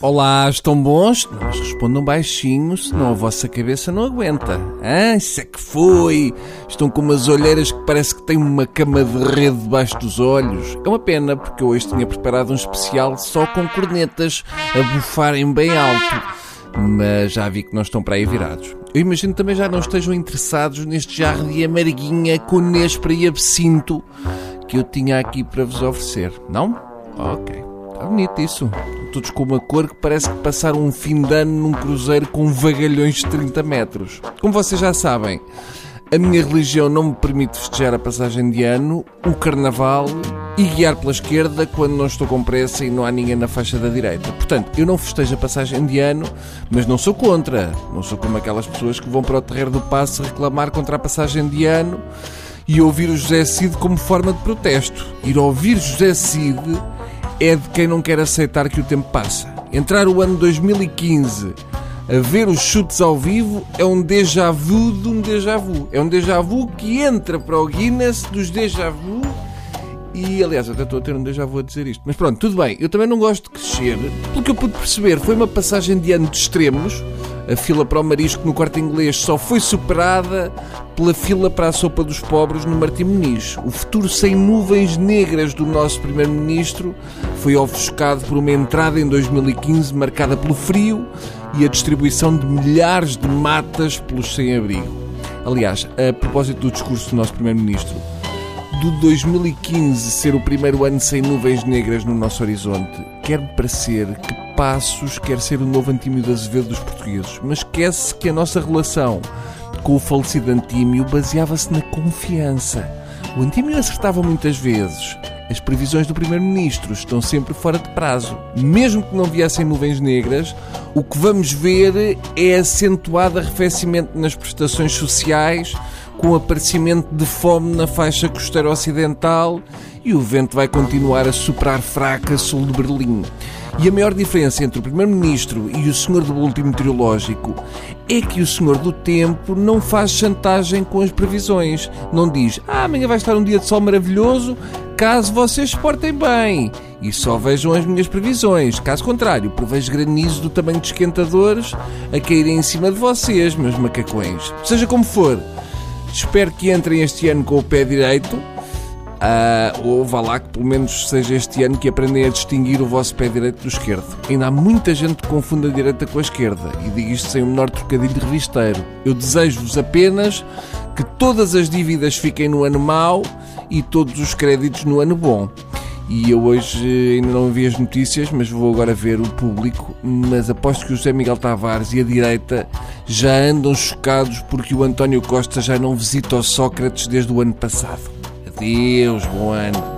Olá, estão bons? Não, mas respondam baixinho, senão a vossa cabeça não aguenta. Ah, isso é que foi! Estão com umas olheiras que parece que têm uma cama de rede debaixo dos olhos. É uma pena, porque eu hoje tinha preparado um especial só com cornetas a bufarem bem alto. Mas já vi que não estão para aí virados. Eu imagino também já não estejam interessados neste jarro de amarguinha com néspera e absinto que eu tinha aqui para vos oferecer. Não? Ok. Está bonito isso. Todos com uma cor que parece que passaram um fim de ano num cruzeiro com vagalhões de 30 metros. Como vocês já sabem, a minha religião não me permite festejar a passagem de ano, o carnaval e guiar pela esquerda quando não estou com pressa e não há ninguém na faixa da direita. Portanto, eu não festejo a passagem de ano, mas não sou contra. Não sou como aquelas pessoas que vão para o terreiro do passo reclamar contra a passagem de ano e ouvir o José Cid como forma de protesto. Ir ouvir José Cid é de quem não quer aceitar que o tempo passa. Entrar o ano 2015 a ver os chutes ao vivo é um déjà vu de um déjà vu. É um déjà vu que entra para o Guinness dos déjà vu. E aliás, até estou a ter um déjà vu a dizer isto. Mas pronto, tudo bem. Eu também não gosto de crescer. Pelo que eu pude perceber, foi uma passagem de ano de extremos a fila para o marisco no quarto inglês só foi superada pela fila para a sopa dos pobres no Martim Muniz. O futuro sem nuvens negras do nosso Primeiro-Ministro foi ofuscado por uma entrada em 2015 marcada pelo frio e a distribuição de milhares de matas pelos sem-abrigo. Aliás, a propósito do discurso do nosso Primeiro-Ministro, do 2015 ser o primeiro ano sem nuvens negras no nosso horizonte, quer-me parecer que Passos quer ser o novo Antímio de Azevedo dos portugueses, mas esquece que a nossa relação com o falecido Antímio baseava-se na confiança. O Antímio acertava muitas vezes. As previsões do Primeiro-Ministro estão sempre fora de prazo. Mesmo que não viessem nuvens negras, o que vamos ver é acentuado arrefecimento nas prestações sociais, com aparecimento de fome na faixa costeira ocidental e o vento vai continuar a soprar fraca sul de Berlim. E a maior diferença entre o Primeiro-Ministro e o Senhor do Último Meteorológico é que o Senhor do Tempo não faz chantagem com as previsões. Não diz, ah, amanhã vai estar um dia de sol maravilhoso, caso vocês se portem bem. E só vejam as minhas previsões. Caso contrário, prevejo granizo do tamanho de esquentadores a caírem em cima de vocês, meus macacões. Seja como for, espero que entrem este ano com o pé direito Uh, ou vá lá que pelo menos seja este ano que aprendem a distinguir o vosso pé direito do esquerdo. Ainda há muita gente que confunde a direita com a esquerda e digo isto sem o menor trocadilho de revisteiro. Eu desejo-vos apenas que todas as dívidas fiquem no ano mau e todos os créditos no ano bom. E eu hoje ainda não vi as notícias, mas vou agora ver o público. Mas aposto que o José Miguel Tavares e a direita já andam chocados porque o António Costa já não visita o Sócrates desde o ano passado. Deus, bom ano.